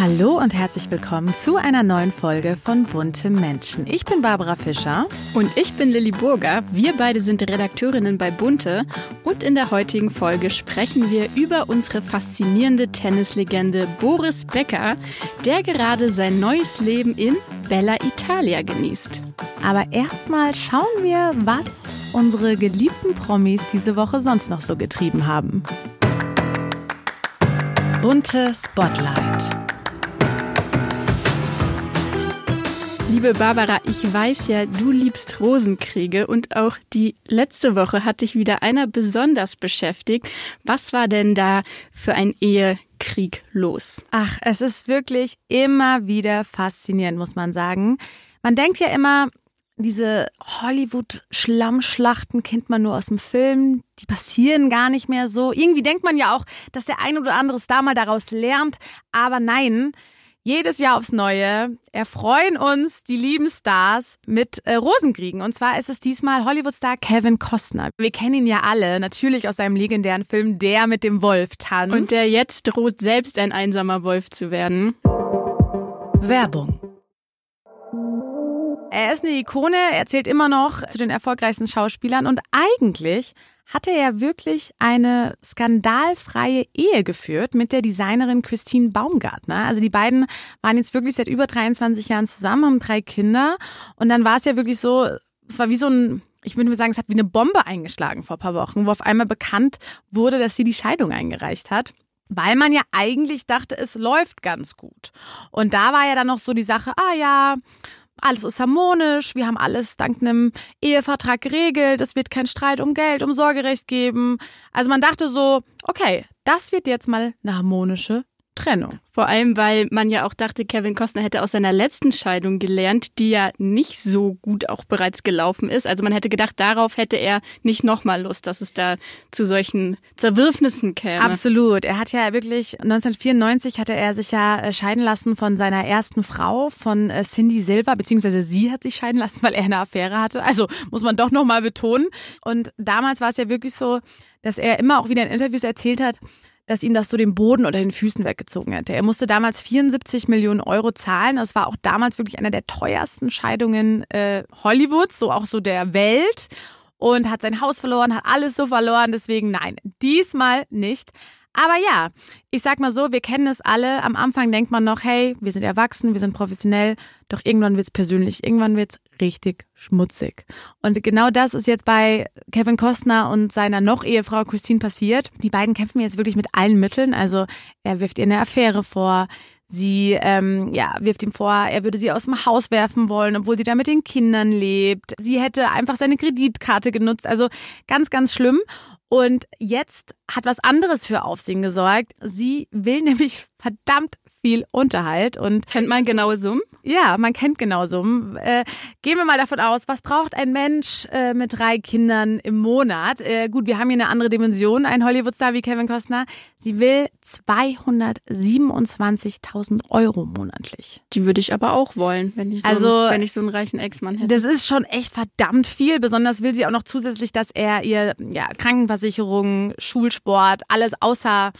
Hallo und herzlich willkommen zu einer neuen Folge von Bunte Menschen. Ich bin Barbara Fischer. Und ich bin Lilly Burger. Wir beide sind Redakteurinnen bei Bunte. Und in der heutigen Folge sprechen wir über unsere faszinierende Tennislegende Boris Becker, der gerade sein neues Leben in Bella Italia genießt. Aber erstmal schauen wir, was unsere geliebten Promis diese Woche sonst noch so getrieben haben. Bunte Spotlight. Liebe Barbara, ich weiß ja, du liebst Rosenkriege und auch die letzte Woche hat dich wieder einer besonders beschäftigt. Was war denn da für ein Ehekrieg los? Ach, es ist wirklich immer wieder faszinierend, muss man sagen. Man denkt ja immer, diese Hollywood-Schlammschlachten kennt man nur aus dem Film. Die passieren gar nicht mehr so. Irgendwie denkt man ja auch, dass der ein oder andere Star mal daraus lernt. Aber nein, jedes Jahr aufs Neue erfreuen uns die lieben Stars mit äh, Rosenkriegen. Und zwar ist es diesmal Hollywood-Star Kevin Costner. Wir kennen ihn ja alle, natürlich aus seinem legendären Film Der mit dem Wolf tanzt. Und der jetzt droht, selbst ein einsamer Wolf zu werden. Werbung. Er ist eine Ikone, er zählt immer noch zu den erfolgreichsten Schauspielern und eigentlich hatte er wirklich eine skandalfreie Ehe geführt mit der Designerin Christine Baumgartner. Also die beiden waren jetzt wirklich seit über 23 Jahren zusammen, haben drei Kinder und dann war es ja wirklich so, es war wie so ein ich würde sagen, es hat wie eine Bombe eingeschlagen vor ein paar Wochen, wo auf einmal bekannt wurde, dass sie die Scheidung eingereicht hat weil man ja eigentlich dachte, es läuft ganz gut. Und da war ja dann noch so die Sache, ah ja, alles ist harmonisch, wir haben alles dank einem Ehevertrag geregelt, es wird kein Streit um Geld, um Sorgerecht geben. Also man dachte so, okay, das wird jetzt mal eine harmonische Trennung. Vor allem, weil man ja auch dachte, Kevin Costner hätte aus seiner letzten Scheidung gelernt, die ja nicht so gut auch bereits gelaufen ist. Also man hätte gedacht, darauf hätte er nicht nochmal Lust, dass es da zu solchen Zerwürfnissen käme. Absolut. Er hat ja wirklich, 1994 hatte er sich ja äh, scheiden lassen von seiner ersten Frau, von äh, Cindy Silver, beziehungsweise sie hat sich scheiden lassen, weil er eine Affäre hatte. Also muss man doch nochmal betonen. Und damals war es ja wirklich so, dass er immer auch wieder in Interviews erzählt hat, dass ihm das so den Boden unter den Füßen weggezogen hätte. Er musste damals 74 Millionen Euro zahlen. Das war auch damals wirklich einer der teuersten Scheidungen äh, Hollywoods, so auch so der Welt. Und hat sein Haus verloren, hat alles so verloren. Deswegen nein, diesmal nicht. Aber ja, ich sag mal so, wir kennen es alle. Am Anfang denkt man noch, hey, wir sind erwachsen, wir sind professionell. Doch irgendwann wird's persönlich, irgendwann wird's richtig schmutzig. Und genau das ist jetzt bei Kevin Costner und seiner noch Ehefrau Christine passiert. Die beiden kämpfen jetzt wirklich mit allen Mitteln. Also er wirft ihr eine Affäre vor. Sie ähm, ja, wirft ihm vor, er würde sie aus dem Haus werfen wollen, obwohl sie da mit den Kindern lebt. Sie hätte einfach seine Kreditkarte genutzt. Also ganz, ganz schlimm. Und jetzt hat was anderes für Aufsehen gesorgt. Sie will nämlich verdammt viel Unterhalt und kennt man genaue Summen? Ja, man kennt genaue Summen. Äh, gehen wir mal davon aus, was braucht ein Mensch äh, mit drei Kindern im Monat? Äh, gut, wir haben hier eine andere Dimension, ein Hollywoodstar wie Kevin Costner. Sie will 227.000 Euro monatlich. Die würde ich aber auch wollen, wenn ich so, also, einen, wenn ich so einen reichen Ex-Mann hätte. Das ist schon echt verdammt viel. Besonders will sie auch noch zusätzlich, dass er ihr ja, Krankenversicherung, Schulsport, alles außer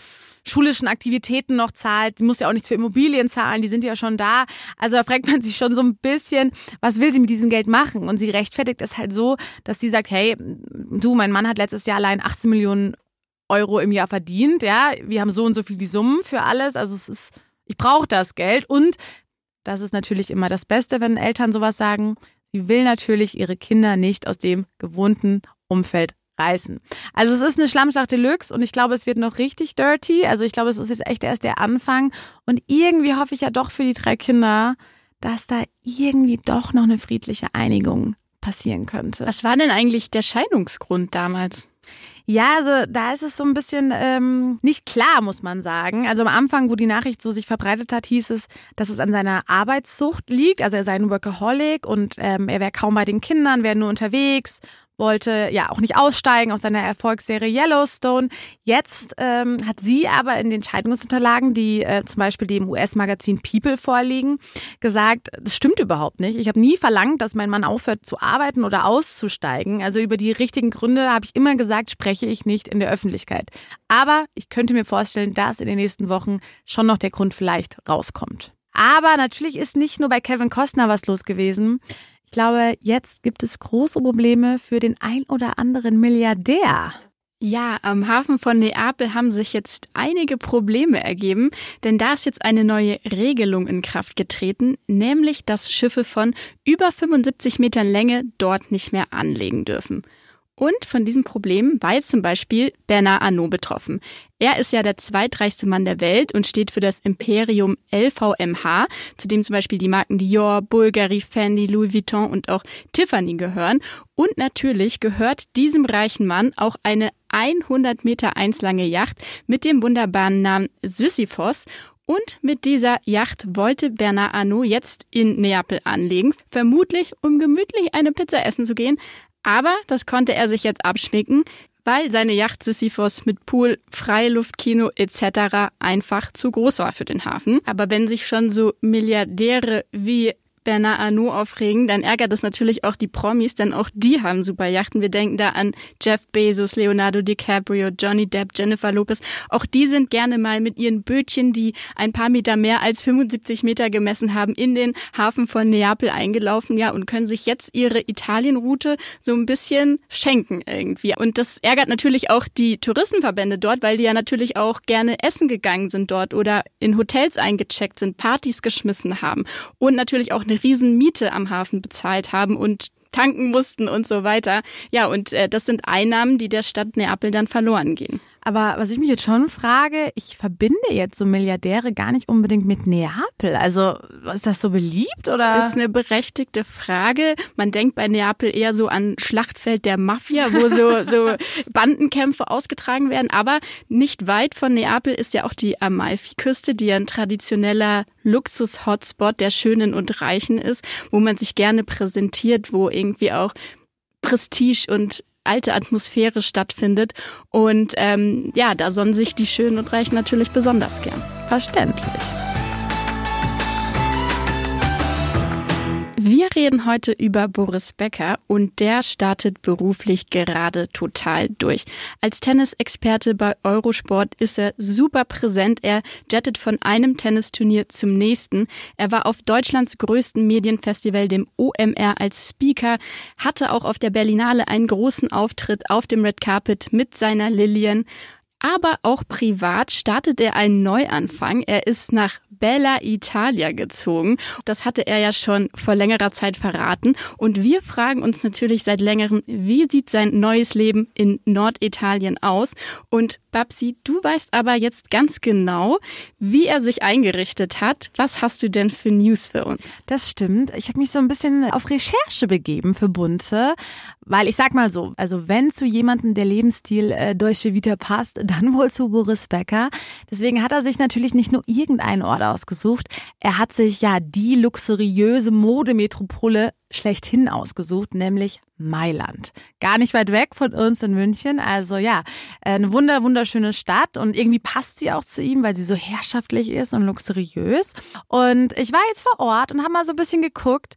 schulischen Aktivitäten noch zahlt. Sie muss ja auch nichts für Immobilien zahlen, die sind ja schon da. Also da fragt man sich schon so ein bisschen, was will sie mit diesem Geld machen? Und sie rechtfertigt es halt so, dass sie sagt, hey, du, mein Mann hat letztes Jahr allein 18 Millionen Euro im Jahr verdient, ja, wir haben so und so viel die Summen für alles, also es ist, ich brauche das Geld und das ist natürlich immer das Beste, wenn Eltern sowas sagen. Sie will natürlich ihre Kinder nicht aus dem gewohnten Umfeld reißen. Also es ist eine Schlammschlacht Deluxe und ich glaube, es wird noch richtig dirty. Also ich glaube, es ist jetzt echt erst der Anfang. Und irgendwie hoffe ich ja doch für die drei Kinder, dass da irgendwie doch noch eine friedliche Einigung passieren könnte. Was war denn eigentlich der Scheidungsgrund damals? Ja, also da ist es so ein bisschen ähm, nicht klar, muss man sagen. Also am Anfang, wo die Nachricht so sich verbreitet hat, hieß es, dass es an seiner Arbeitssucht liegt. Also er sei ein Workaholic und ähm, er wäre kaum bei den Kindern, wäre nur unterwegs, wollte ja auch nicht aussteigen aus seiner Erfolgsserie Yellowstone. Jetzt ähm, hat sie aber in den Scheidungsunterlagen, die äh, zum Beispiel dem US-Magazin People vorliegen, gesagt, das stimmt überhaupt nicht. Ich habe nie verlangt, dass mein Mann aufhört zu arbeiten oder auszusteigen. Also über die richtigen Gründe habe ich immer gesagt, spreche ich nicht in der Öffentlichkeit. Aber ich könnte mir vorstellen, dass in den nächsten Wochen schon noch der Grund vielleicht rauskommt. Aber natürlich ist nicht nur bei Kevin Costner was los gewesen. Ich glaube, jetzt gibt es große Probleme für den ein oder anderen Milliardär. Ja, am Hafen von Neapel haben sich jetzt einige Probleme ergeben, denn da ist jetzt eine neue Regelung in Kraft getreten, nämlich dass Schiffe von über 75 Metern Länge dort nicht mehr anlegen dürfen. Und von diesem Problem war jetzt zum Beispiel Bernard Arnault betroffen. Er ist ja der zweitreichste Mann der Welt und steht für das Imperium LVMH, zu dem zum Beispiel die Marken Dior, Bulgari, Fendi, Louis Vuitton und auch Tiffany gehören. Und natürlich gehört diesem reichen Mann auch eine 100 Meter eins lange Yacht mit dem wunderbaren Namen Sisyphos. Und mit dieser Yacht wollte Bernard Arnault jetzt in Neapel anlegen, vermutlich um gemütlich eine Pizza essen zu gehen, aber das konnte er sich jetzt abschminken, weil seine Yacht Sisyphos mit Pool, Freiluftkino etc. einfach zu groß war für den Hafen. Aber wenn sich schon so Milliardäre wie Bernard Arnault aufregen, dann ärgert das natürlich auch die Promis, denn auch die haben super Yachten. Wir denken da an Jeff Bezos, Leonardo DiCaprio, Johnny Depp, Jennifer Lopez. Auch die sind gerne mal mit ihren Bötchen, die ein paar Meter mehr als 75 Meter gemessen haben, in den Hafen von Neapel eingelaufen, ja, und können sich jetzt ihre Italienroute so ein bisschen schenken irgendwie. Und das ärgert natürlich auch die Touristenverbände dort, weil die ja natürlich auch gerne essen gegangen sind dort oder in Hotels eingecheckt sind, Partys geschmissen haben und natürlich auch eine Riesenmiete am Hafen bezahlt haben und tanken mussten und so weiter. Ja, und äh, das sind Einnahmen, die der Stadt Neapel dann verloren gehen. Aber was ich mich jetzt schon frage, ich verbinde jetzt so Milliardäre gar nicht unbedingt mit Neapel. Also ist das so beliebt oder? Das ist eine berechtigte Frage. Man denkt bei Neapel eher so an Schlachtfeld der Mafia, wo so, so Bandenkämpfe ausgetragen werden. Aber nicht weit von Neapel ist ja auch die Amalfi-Küste, die ein traditioneller Luxus-Hotspot der Schönen und Reichen ist, wo man sich gerne präsentiert, wo irgendwie auch Prestige und alte Atmosphäre stattfindet. Und ähm, ja, da sonnen sich die Schönen und Reichen natürlich besonders gern. Verständlich. Wir reden heute über Boris Becker und der startet beruflich gerade total durch. Als Tennisexperte bei Eurosport ist er super präsent. Er jettet von einem Tennisturnier zum nächsten. Er war auf Deutschlands größten Medienfestival, dem OMR, als Speaker, hatte auch auf der Berlinale einen großen Auftritt auf dem Red Carpet mit seiner Lillian aber auch privat startet er einen Neuanfang. Er ist nach Bella Italia gezogen. Das hatte er ja schon vor längerer Zeit verraten. Und wir fragen uns natürlich seit längerem, wie sieht sein neues Leben in Norditalien aus? Und Babsi, du weißt aber jetzt ganz genau, wie er sich eingerichtet hat. Was hast du denn für News für uns? Das stimmt. Ich habe mich so ein bisschen auf Recherche begeben für Bunte, weil ich sag mal so, also wenn zu jemandem der Lebensstil äh, Deutsche Vita passt, dann wohl zu Boris Becker. Deswegen hat er sich natürlich nicht nur irgendeinen Ort ausgesucht, er hat sich ja die luxuriöse Modemetropole schlechthin ausgesucht, nämlich Mailand. Gar nicht weit weg von uns in München. Also ja, eine wunder, wunderschöne Stadt und irgendwie passt sie auch zu ihm, weil sie so herrschaftlich ist und luxuriös. Und ich war jetzt vor Ort und habe mal so ein bisschen geguckt,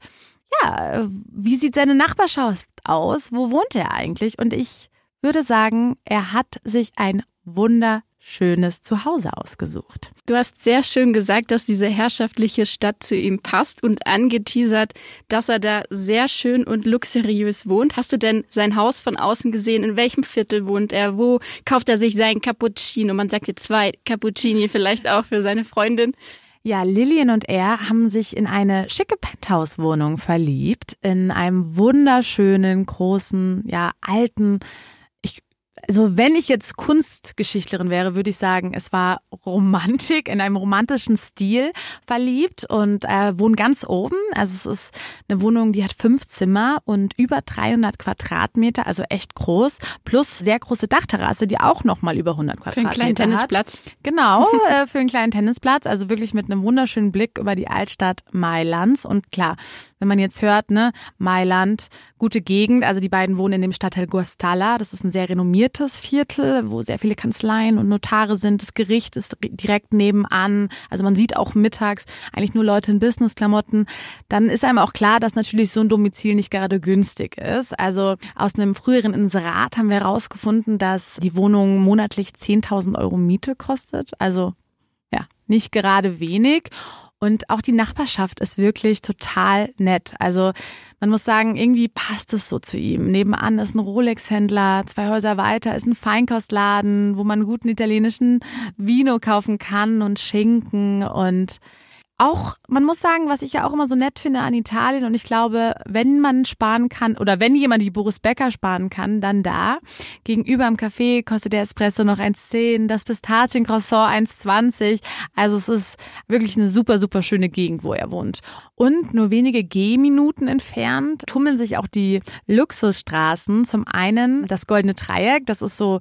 ja, wie sieht seine Nachbarschaft aus? Wo wohnt er eigentlich? Und ich würde sagen, er hat sich ein wunder schönes Zuhause ausgesucht. Du hast sehr schön gesagt, dass diese herrschaftliche Stadt zu ihm passt und angeteasert, dass er da sehr schön und luxuriös wohnt. Hast du denn sein Haus von außen gesehen? In welchem Viertel wohnt er? Wo kauft er sich seinen Cappuccino? Man sagt jetzt zwei Cappuccini vielleicht auch für seine Freundin. Ja, Lillian und er haben sich in eine schicke Penthouse-Wohnung verliebt, in einem wunderschönen, großen, ja, alten also wenn ich jetzt Kunstgeschichtlerin wäre, würde ich sagen, es war Romantik in einem romantischen Stil verliebt und äh, wohnen ganz oben. Also es ist eine Wohnung, die hat fünf Zimmer und über 300 Quadratmeter, also echt groß, plus sehr große Dachterrasse, die auch nochmal über 100 Quadratmeter hat. Für einen kleinen Tennisplatz. Hat. Genau, äh, für einen kleinen Tennisplatz, also wirklich mit einem wunderschönen Blick über die Altstadt Mailands und klar, wenn man jetzt hört, ne, Mailand, gute Gegend, also die beiden wohnen in dem Stadtteil Guastalla, das ist ein sehr renommiertes Viertel, wo sehr viele Kanzleien und Notare sind, das Gericht ist direkt nebenan, also man sieht auch mittags eigentlich nur Leute in Businessklamotten, dann ist einem auch klar, dass natürlich so ein Domizil nicht gerade günstig ist. Also aus einem früheren Inserat haben wir herausgefunden, dass die Wohnung monatlich 10.000 Euro Miete kostet, also ja, nicht gerade wenig. Und auch die Nachbarschaft ist wirklich total nett. Also man muss sagen, irgendwie passt es so zu ihm. Nebenan ist ein Rolex-Händler, zwei Häuser weiter ist ein Feinkostladen, wo man guten italienischen Vino kaufen kann und Schinken und auch, man muss sagen, was ich ja auch immer so nett finde an Italien und ich glaube, wenn man sparen kann oder wenn jemand wie Boris Becker sparen kann, dann da. Gegenüber am Café kostet der Espresso noch 1,10, das Pistaziencroissant 1,20. Also es ist wirklich eine super, super schöne Gegend, wo er wohnt. Und nur wenige Gehminuten entfernt tummeln sich auch die Luxusstraßen. Zum einen das Goldene Dreieck, das ist so,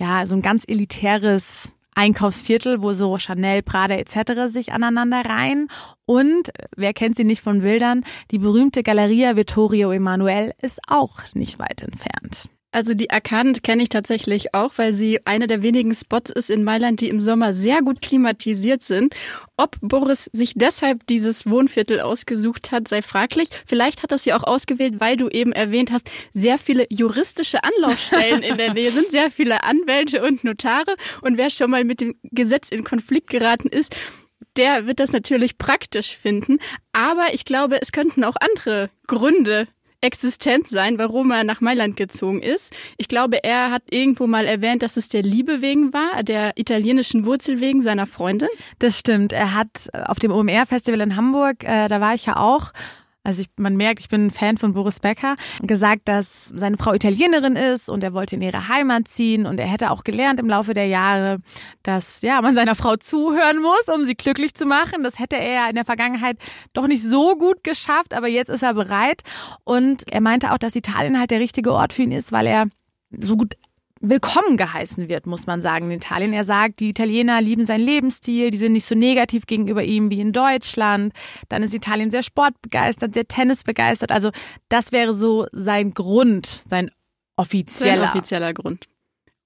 ja, so ein ganz elitäres Einkaufsviertel, wo so Chanel, Prada etc. sich aneinander reihen. Und wer kennt sie nicht von Bildern? Die berühmte Galeria Vittorio Emanuel ist auch nicht weit entfernt. Also die Arkaden kenne ich tatsächlich auch, weil sie eine der wenigen Spots ist in Mailand, die im Sommer sehr gut klimatisiert sind. Ob Boris sich deshalb dieses Wohnviertel ausgesucht hat, sei fraglich. Vielleicht hat er sie auch ausgewählt, weil du eben erwähnt hast, sehr viele juristische Anlaufstellen in der Nähe sind, sehr viele Anwälte und Notare. Und wer schon mal mit dem Gesetz in Konflikt geraten ist, der wird das natürlich praktisch finden. Aber ich glaube, es könnten auch andere Gründe existent sein, warum er nach Mailand gezogen ist. Ich glaube, er hat irgendwo mal erwähnt, dass es der Liebe wegen war, der italienischen Wurzel wegen seiner Freundin. Das stimmt. Er hat auf dem OMR-Festival in Hamburg, äh, da war ich ja auch, also ich, man merkt, ich bin ein Fan von Boris Becker, gesagt, dass seine Frau Italienerin ist und er wollte in ihre Heimat ziehen und er hätte auch gelernt im Laufe der Jahre, dass ja man seiner Frau zuhören muss, um sie glücklich zu machen. Das hätte er in der Vergangenheit doch nicht so gut geschafft, aber jetzt ist er bereit und er meinte auch, dass Italien halt der richtige Ort für ihn ist, weil er so gut willkommen geheißen wird, muss man sagen, in Italien. Er sagt, die Italiener lieben seinen Lebensstil, die sind nicht so negativ gegenüber ihm wie in Deutschland. Dann ist Italien sehr sportbegeistert, sehr tennisbegeistert. Also das wäre so sein Grund, sein offizieller. Sein offizieller Grund.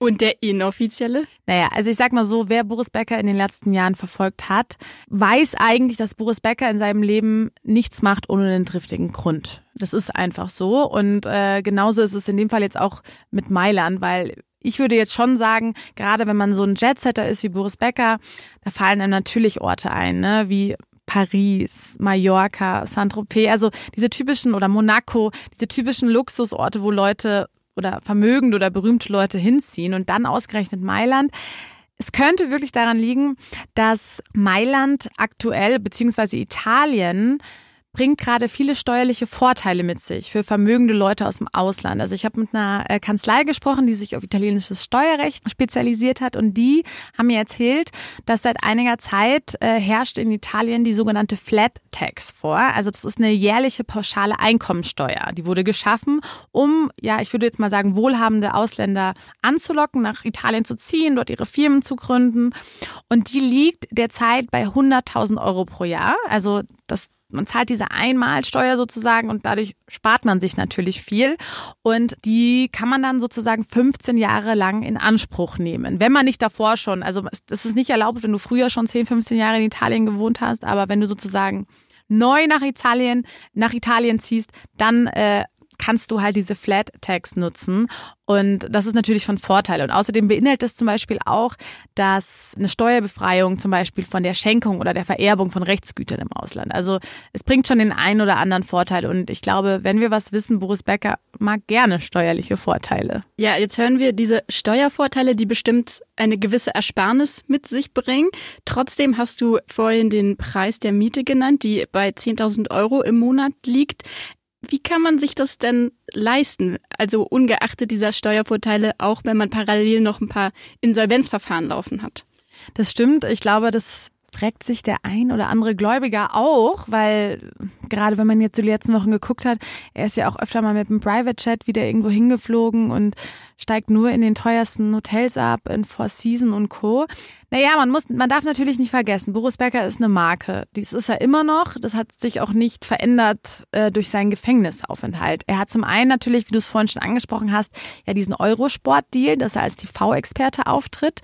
Und der inoffizielle? Naja, also ich sag mal so, wer Boris Becker in den letzten Jahren verfolgt hat, weiß eigentlich, dass Boris Becker in seinem Leben nichts macht ohne einen driftigen Grund. Das ist einfach so. Und äh, genauso ist es in dem Fall jetzt auch mit Mailand, weil ich würde jetzt schon sagen, gerade wenn man so ein Jetsetter ist wie Boris Becker, da fallen einem natürlich Orte ein, ne? wie Paris, Mallorca, Saint-Tropez, also diese typischen oder Monaco, diese typischen Luxusorte, wo Leute oder vermögende oder berühmte Leute hinziehen und dann ausgerechnet Mailand. Es könnte wirklich daran liegen, dass Mailand aktuell beziehungsweise Italien bringt gerade viele steuerliche Vorteile mit sich für vermögende Leute aus dem Ausland. Also ich habe mit einer äh, Kanzlei gesprochen, die sich auf italienisches Steuerrecht spezialisiert hat und die haben mir erzählt, dass seit einiger Zeit äh, herrscht in Italien die sogenannte Flat Tax vor. Also das ist eine jährliche pauschale Einkommensteuer. Die wurde geschaffen, um, ja, ich würde jetzt mal sagen, wohlhabende Ausländer anzulocken, nach Italien zu ziehen, dort ihre Firmen zu gründen. Und die liegt derzeit bei 100.000 Euro pro Jahr. Also das man zahlt diese Einmalsteuer sozusagen und dadurch spart man sich natürlich viel. Und die kann man dann sozusagen 15 Jahre lang in Anspruch nehmen. Wenn man nicht davor schon, also es ist nicht erlaubt, wenn du früher schon 10, 15 Jahre in Italien gewohnt hast, aber wenn du sozusagen neu nach Italien, nach Italien ziehst, dann äh, kannst du halt diese Flat Tax nutzen. Und das ist natürlich von Vorteil. Und außerdem beinhaltet es zum Beispiel auch, dass eine Steuerbefreiung zum Beispiel von der Schenkung oder der Vererbung von Rechtsgütern im Ausland. Also es bringt schon den einen oder anderen Vorteil. Und ich glaube, wenn wir was wissen, Boris Becker mag gerne steuerliche Vorteile. Ja, jetzt hören wir diese Steuervorteile, die bestimmt eine gewisse Ersparnis mit sich bringen. Trotzdem hast du vorhin den Preis der Miete genannt, die bei 10.000 Euro im Monat liegt. Wie kann man sich das denn leisten? Also ungeachtet dieser Steuervorteile, auch wenn man parallel noch ein paar Insolvenzverfahren laufen hat. Das stimmt. Ich glaube, das fragt sich der ein oder andere Gläubiger auch, weil gerade wenn man jetzt die letzten Wochen geguckt hat, er ist ja auch öfter mal mit einem Private Chat wieder irgendwo hingeflogen und steigt nur in den teuersten Hotels ab, in Four Seasons und Co. Naja, man muss, man darf natürlich nicht vergessen, Boris Becker ist eine Marke. Dies ist er immer noch. Das hat sich auch nicht verändert äh, durch seinen Gefängnisaufenthalt. Er hat zum einen natürlich, wie du es vorhin schon angesprochen hast, ja diesen Eurosport-Deal, dass er als TV-Experte auftritt.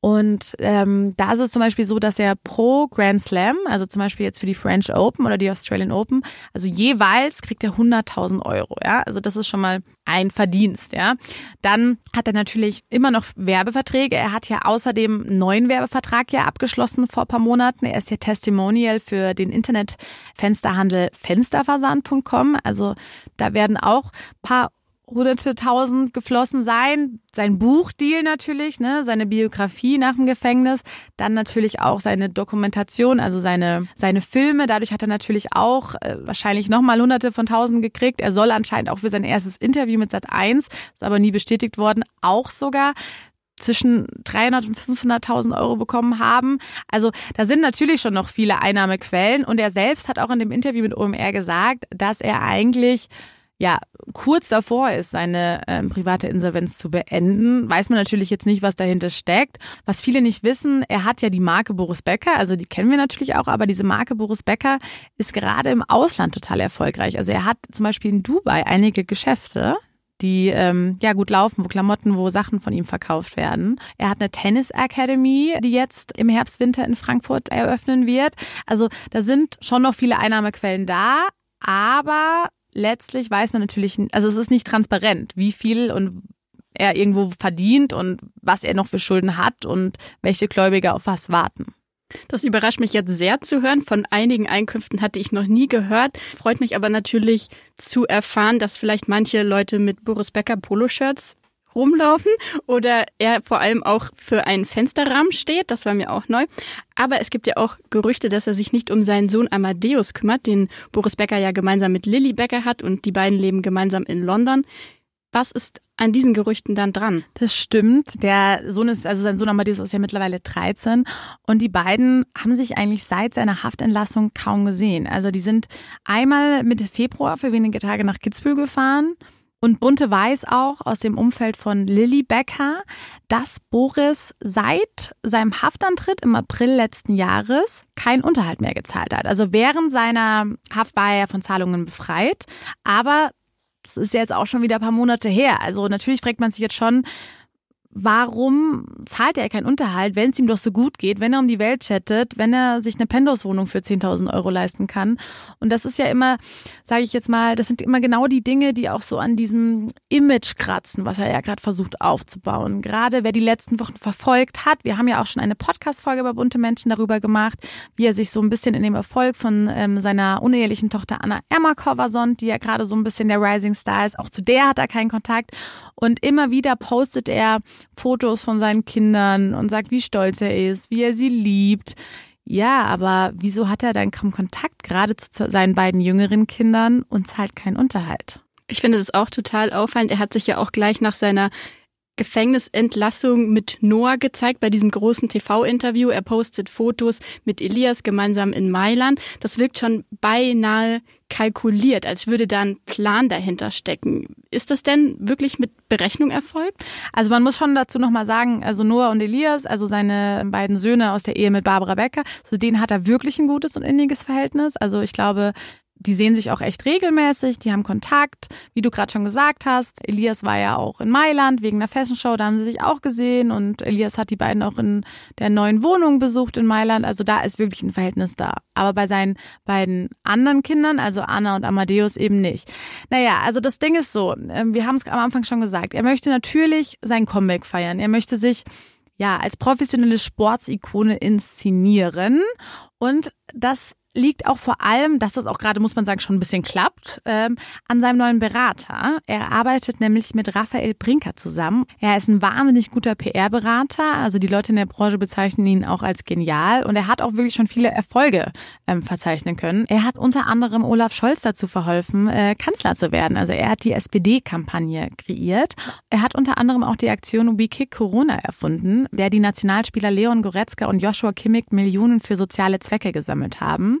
Und ähm, da ist es zum Beispiel so, dass er pro Grand Slam, also zum Beispiel jetzt für die French Open oder die Australian Open, also jeweils kriegt er 100.000 Euro. Ja, also das ist schon mal ein Verdienst. Ja, dann hat er natürlich immer noch Werbeverträge. Er hat ja außerdem einen neuen Werbevertrag ja abgeschlossen vor ein paar Monaten. Er ist ja Testimonial für den Internetfensterhandel Fensterversand.com. Also da werden auch paar hunderte tausend geflossen sein. Sein Buchdeal natürlich, ne, seine Biografie nach dem Gefängnis, dann natürlich auch seine Dokumentation, also seine seine Filme. Dadurch hat er natürlich auch äh, wahrscheinlich nochmal hunderte von tausend gekriegt. Er soll anscheinend auch für sein erstes Interview mit Sat 1, ist aber nie bestätigt worden, auch sogar zwischen 300 und 500.000 Euro bekommen haben. Also da sind natürlich schon noch viele Einnahmequellen und er selbst hat auch in dem Interview mit OMR gesagt, dass er eigentlich ja kurz davor ist, seine ähm, private Insolvenz zu beenden, weiß man natürlich jetzt nicht, was dahinter steckt. Was viele nicht wissen, er hat ja die Marke Boris Becker, also die kennen wir natürlich auch, aber diese Marke Boris Becker ist gerade im Ausland total erfolgreich. Also er hat zum Beispiel in Dubai einige Geschäfte, die ähm, ja gut laufen, wo Klamotten, wo Sachen von ihm verkauft werden. Er hat eine Tennis Academy, die jetzt im Herbst, Winter in Frankfurt eröffnen wird. Also da sind schon noch viele Einnahmequellen da, aber letztlich weiß man natürlich, also es ist nicht transparent, wie viel und er irgendwo verdient und was er noch für Schulden hat und welche Gläubiger auf was warten. Das überrascht mich jetzt sehr zu hören. Von einigen Einkünften hatte ich noch nie gehört. Freut mich aber natürlich zu erfahren, dass vielleicht manche Leute mit Boris Becker Poloshirts rumlaufen oder er vor allem auch für einen Fensterrahmen steht. Das war mir auch neu. Aber es gibt ja auch Gerüchte, dass er sich nicht um seinen Sohn Amadeus kümmert, den Boris Becker ja gemeinsam mit Lilly Becker hat und die beiden leben gemeinsam in London. Was ist an diesen Gerüchten dann dran? Das stimmt. Der Sohn ist, also sein Sohn Amadeus ist ja mittlerweile 13 und die beiden haben sich eigentlich seit seiner Haftentlassung kaum gesehen. Also die sind einmal Mitte Februar für wenige Tage nach Kitzbühel gefahren und Bunte weiß auch aus dem Umfeld von Lilly Becker, dass Boris seit seinem Haftantritt im April letzten Jahres keinen Unterhalt mehr gezahlt hat. Also während seiner Haft war er von Zahlungen befreit, aber das ist jetzt auch schon wieder ein paar Monate her. Also natürlich fragt man sich jetzt schon, warum zahlt er keinen Unterhalt, wenn es ihm doch so gut geht, wenn er um die Welt chattet, wenn er sich eine Penthouse-Wohnung für 10.000 Euro leisten kann. Und das ist ja immer, sage ich jetzt mal, das sind immer genau die Dinge, die auch so an diesem Image kratzen, was er ja gerade versucht aufzubauen. Gerade wer die letzten Wochen verfolgt hat, wir haben ja auch schon eine Podcast-Folge über bunte Menschen darüber gemacht, wie er sich so ein bisschen in dem Erfolg von ähm, seiner unehelichen Tochter Anna Ermakova sonnt, die ja gerade so ein bisschen der Rising Star ist. Auch zu der hat er keinen Kontakt. Und immer wieder postet er Fotos von seinen Kindern und sagt, wie stolz er ist, wie er sie liebt. Ja, aber wieso hat er dann kaum Kontakt gerade zu seinen beiden jüngeren Kindern und zahlt keinen Unterhalt? Ich finde das auch total auffallend. Er hat sich ja auch gleich nach seiner Gefängnisentlassung mit Noah gezeigt bei diesem großen TV-Interview. Er postet Fotos mit Elias gemeinsam in Mailand. Das wirkt schon beinahe kalkuliert, als würde da ein Plan dahinter stecken. Ist das denn wirklich mit Berechnung erfolgt? Also man muss schon dazu nochmal sagen, also Noah und Elias, also seine beiden Söhne aus der Ehe mit Barbara Becker, zu denen hat er wirklich ein gutes und inniges Verhältnis. Also ich glaube, die sehen sich auch echt regelmäßig, die haben Kontakt, wie du gerade schon gesagt hast. Elias war ja auch in Mailand wegen der Fashion Show, da haben sie sich auch gesehen und Elias hat die beiden auch in der neuen Wohnung besucht in Mailand. Also da ist wirklich ein Verhältnis da. Aber bei seinen beiden anderen Kindern, also Anna und Amadeus, eben nicht. Naja, also das Ding ist so, ähm, wir haben es am Anfang schon gesagt, er möchte natürlich sein Comeback feiern. Er möchte sich ja als professionelle Sportsikone inszenieren und das liegt auch vor allem, dass das auch gerade, muss man sagen, schon ein bisschen klappt, ähm, an seinem neuen Berater. Er arbeitet nämlich mit Raphael Brinker zusammen. Er ist ein wahnsinnig guter PR-Berater. Also die Leute in der Branche bezeichnen ihn auch als genial. Und er hat auch wirklich schon viele Erfolge ähm, verzeichnen können. Er hat unter anderem Olaf Scholz dazu verholfen, äh, Kanzler zu werden. Also er hat die SPD-Kampagne kreiert. Er hat unter anderem auch die Aktion We Kick Corona erfunden, der die Nationalspieler Leon Goretzka und Joshua Kimmich Millionen für soziale Zwecke gesammelt haben.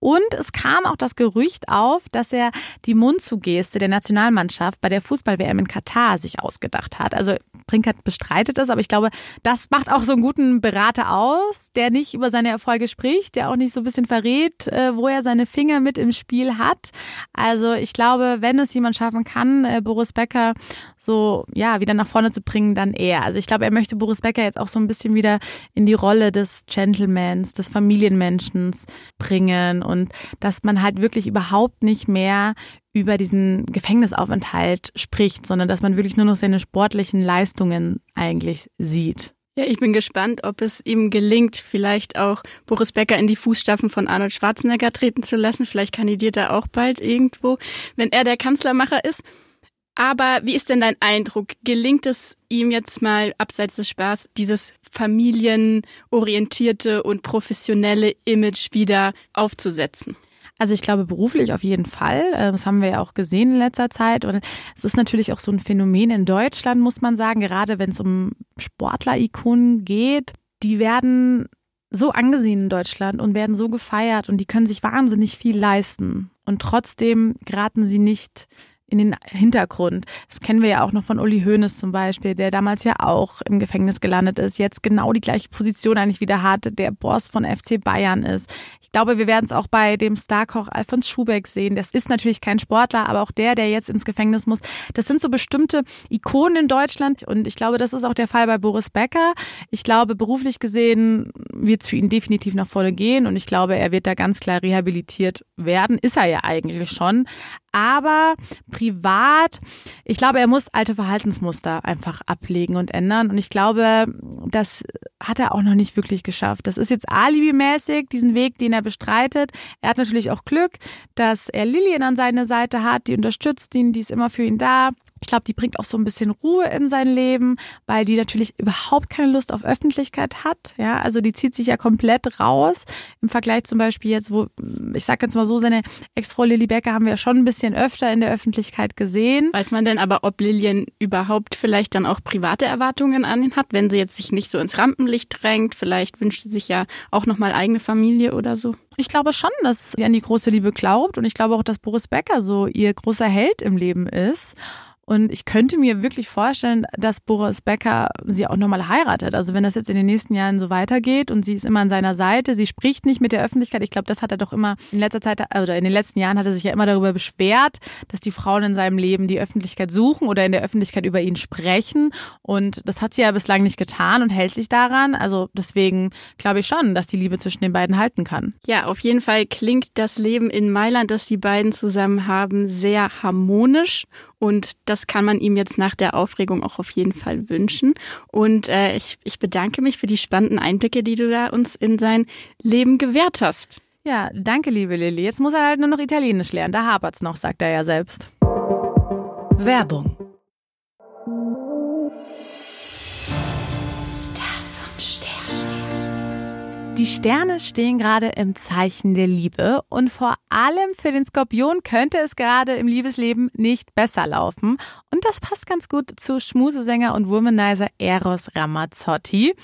Und es kam auch das Gerücht auf, dass er die Mundzugeste der Nationalmannschaft bei der Fußball-WM in Katar sich ausgedacht hat. Also Brinkert bestreitet das, aber ich glaube, das macht auch so einen guten Berater aus, der nicht über seine Erfolge spricht, der auch nicht so ein bisschen verrät, äh, wo er seine Finger mit im Spiel hat. Also ich glaube, wenn es jemand schaffen kann, äh, Boris Becker so ja wieder nach vorne zu bringen, dann er. Also ich glaube, er möchte Boris Becker jetzt auch so ein bisschen wieder in die Rolle des Gentlemans, des Familienmenschen bringen und dass man halt wirklich überhaupt nicht mehr über diesen Gefängnisaufenthalt spricht, sondern dass man wirklich nur noch seine sportlichen Leistungen eigentlich sieht. Ja, ich bin gespannt, ob es ihm gelingt, vielleicht auch Boris Becker in die Fußstapfen von Arnold Schwarzenegger treten zu lassen. Vielleicht kandidiert er auch bald irgendwo, wenn er der Kanzlermacher ist. Aber wie ist denn dein Eindruck? Gelingt es ihm jetzt mal abseits des Spaß, dieses familienorientierte und professionelle Image wieder aufzusetzen? Also ich glaube beruflich auf jeden Fall. Äh, das haben wir ja auch gesehen in letzter Zeit. Und es ist natürlich auch so ein Phänomen in Deutschland, muss man sagen, gerade wenn es um Sportler-Ikonen geht. Die werden so angesehen in Deutschland und werden so gefeiert und die können sich wahnsinnig viel leisten. Und trotzdem geraten sie nicht in den Hintergrund. Das kennen wir ja auch noch von Uli Hoeneß zum Beispiel, der damals ja auch im Gefängnis gelandet ist, jetzt genau die gleiche Position eigentlich wieder hat, der Boss von FC Bayern ist. Ich glaube, wir werden es auch bei dem Starkoch Alfons Schubeck sehen. Das ist natürlich kein Sportler, aber auch der, der jetzt ins Gefängnis muss. Das sind so bestimmte Ikonen in Deutschland und ich glaube, das ist auch der Fall bei Boris Becker. Ich glaube, beruflich gesehen wird es für ihn definitiv nach vorne gehen und ich glaube, er wird da ganz klar rehabilitiert werden. Ist er ja eigentlich schon aber privat, ich glaube, er muss alte Verhaltensmuster einfach ablegen und ändern. Und ich glaube, das hat er auch noch nicht wirklich geschafft. Das ist jetzt alibimäßig, diesen Weg, den er bestreitet. Er hat natürlich auch Glück, dass er Lillian an seiner Seite hat, die unterstützt ihn, die ist immer für ihn da. Ich glaube, die bringt auch so ein bisschen Ruhe in sein Leben, weil die natürlich überhaupt keine Lust auf Öffentlichkeit hat. Ja, also die zieht sich ja komplett raus. Im Vergleich zum Beispiel jetzt, wo, ich sag jetzt mal so, seine Ex-Frau Lilly Becker haben wir schon ein bisschen öfter in der Öffentlichkeit gesehen. Weiß man denn aber, ob Lillian überhaupt vielleicht dann auch private Erwartungen an ihn hat, wenn sie jetzt sich nicht so ins Rampenlicht drängt? Vielleicht wünscht sie sich ja auch nochmal eigene Familie oder so. Ich glaube schon, dass sie an die große Liebe glaubt und ich glaube auch, dass Boris Becker so ihr großer Held im Leben ist. Und ich könnte mir wirklich vorstellen, dass Boris Becker sie auch nochmal heiratet. Also wenn das jetzt in den nächsten Jahren so weitergeht und sie ist immer an seiner Seite, sie spricht nicht mit der Öffentlichkeit. Ich glaube, das hat er doch immer in letzter Zeit oder in den letzten Jahren hat er sich ja immer darüber beschwert, dass die Frauen in seinem Leben die Öffentlichkeit suchen oder in der Öffentlichkeit über ihn sprechen. Und das hat sie ja bislang nicht getan und hält sich daran. Also deswegen glaube ich schon, dass die Liebe zwischen den beiden halten kann. Ja, auf jeden Fall klingt das Leben in Mailand, das die beiden zusammen haben, sehr harmonisch und das kann man ihm jetzt nach der Aufregung auch auf jeden Fall wünschen. Und äh, ich, ich bedanke mich für die spannenden Einblicke, die du da uns in sein Leben gewährt hast. Ja, danke, liebe Lilly. Jetzt muss er halt nur noch Italienisch lernen. Da hapert's noch, sagt er ja selbst. Werbung Die Sterne stehen gerade im Zeichen der Liebe und vor allem für den Skorpion könnte es gerade im Liebesleben nicht besser laufen. Und das passt ganz gut zu Schmusesänger und Womanizer Eros Ramazzotti.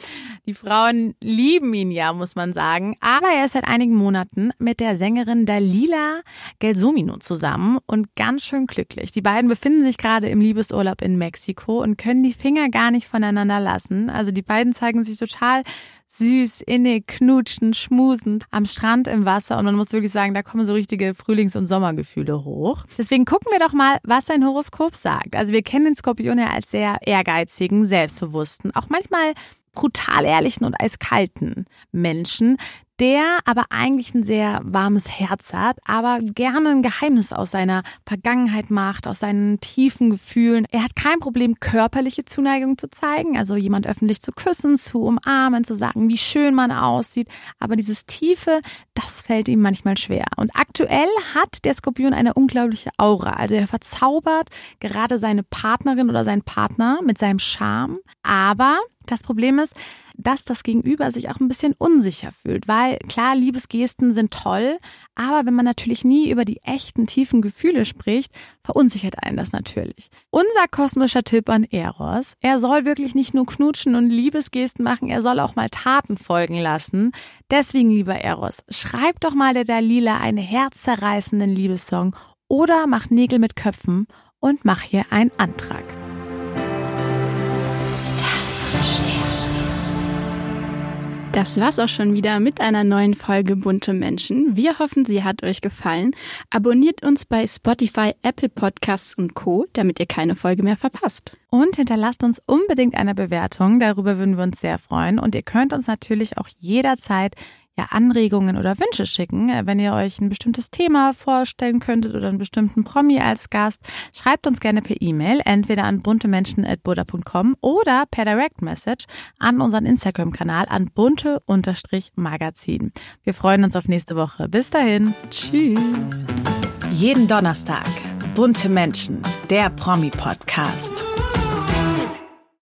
Die Frauen lieben ihn ja, muss man sagen. Aber er ist seit einigen Monaten mit der Sängerin Dalila Gelsomino zusammen und ganz schön glücklich. Die beiden befinden sich gerade im Liebesurlaub in Mexiko und können die Finger gar nicht voneinander lassen. Also die beiden zeigen sich total süß, innig, knutschend, schmusend am Strand im Wasser und man muss wirklich sagen, da kommen so richtige Frühlings- und Sommergefühle hoch. Deswegen gucken wir doch mal, was sein Horoskop sagt. Also wir kennen den Skorpion ja als sehr ehrgeizigen, selbstbewussten, auch manchmal brutal ehrlichen und eiskalten Menschen, der aber eigentlich ein sehr warmes Herz hat, aber gerne ein Geheimnis aus seiner Vergangenheit macht, aus seinen tiefen Gefühlen. Er hat kein Problem, körperliche Zuneigung zu zeigen, also jemand öffentlich zu küssen, zu umarmen, zu sagen, wie schön man aussieht. Aber dieses Tiefe, das fällt ihm manchmal schwer. Und aktuell hat der Skorpion eine unglaubliche Aura. Also er verzaubert gerade seine Partnerin oder seinen Partner mit seinem Charme, aber Das Problem ist, dass das Gegenüber sich auch ein bisschen unsicher fühlt, weil klar, Liebesgesten sind toll, aber wenn man natürlich nie über die echten tiefen Gefühle spricht, verunsichert einen das natürlich. Unser kosmischer Tipp an Eros, er soll wirklich nicht nur knutschen und Liebesgesten machen, er soll auch mal Taten folgen lassen. Deswegen, lieber Eros, schreib doch mal der Dalila einen herzzerreißenden Liebessong oder mach Nägel mit Köpfen und mach hier einen Antrag. Das war's auch schon wieder mit einer neuen Folge Bunte Menschen. Wir hoffen, sie hat euch gefallen. Abonniert uns bei Spotify, Apple Podcasts und Co., damit ihr keine Folge mehr verpasst. Und hinterlasst uns unbedingt eine Bewertung. Darüber würden wir uns sehr freuen. Und ihr könnt uns natürlich auch jederzeit ja, Anregungen oder Wünsche schicken. Äh, wenn ihr euch ein bestimmtes Thema vorstellen könntet oder einen bestimmten Promi als Gast, schreibt uns gerne per E-Mail, entweder an buntemenschen.buddha.com oder per Direct Message an unseren Instagram-Kanal an bunte-magazin. Wir freuen uns auf nächste Woche. Bis dahin. Tschüss. Jeden Donnerstag. Bunte Menschen, der Promi-Podcast.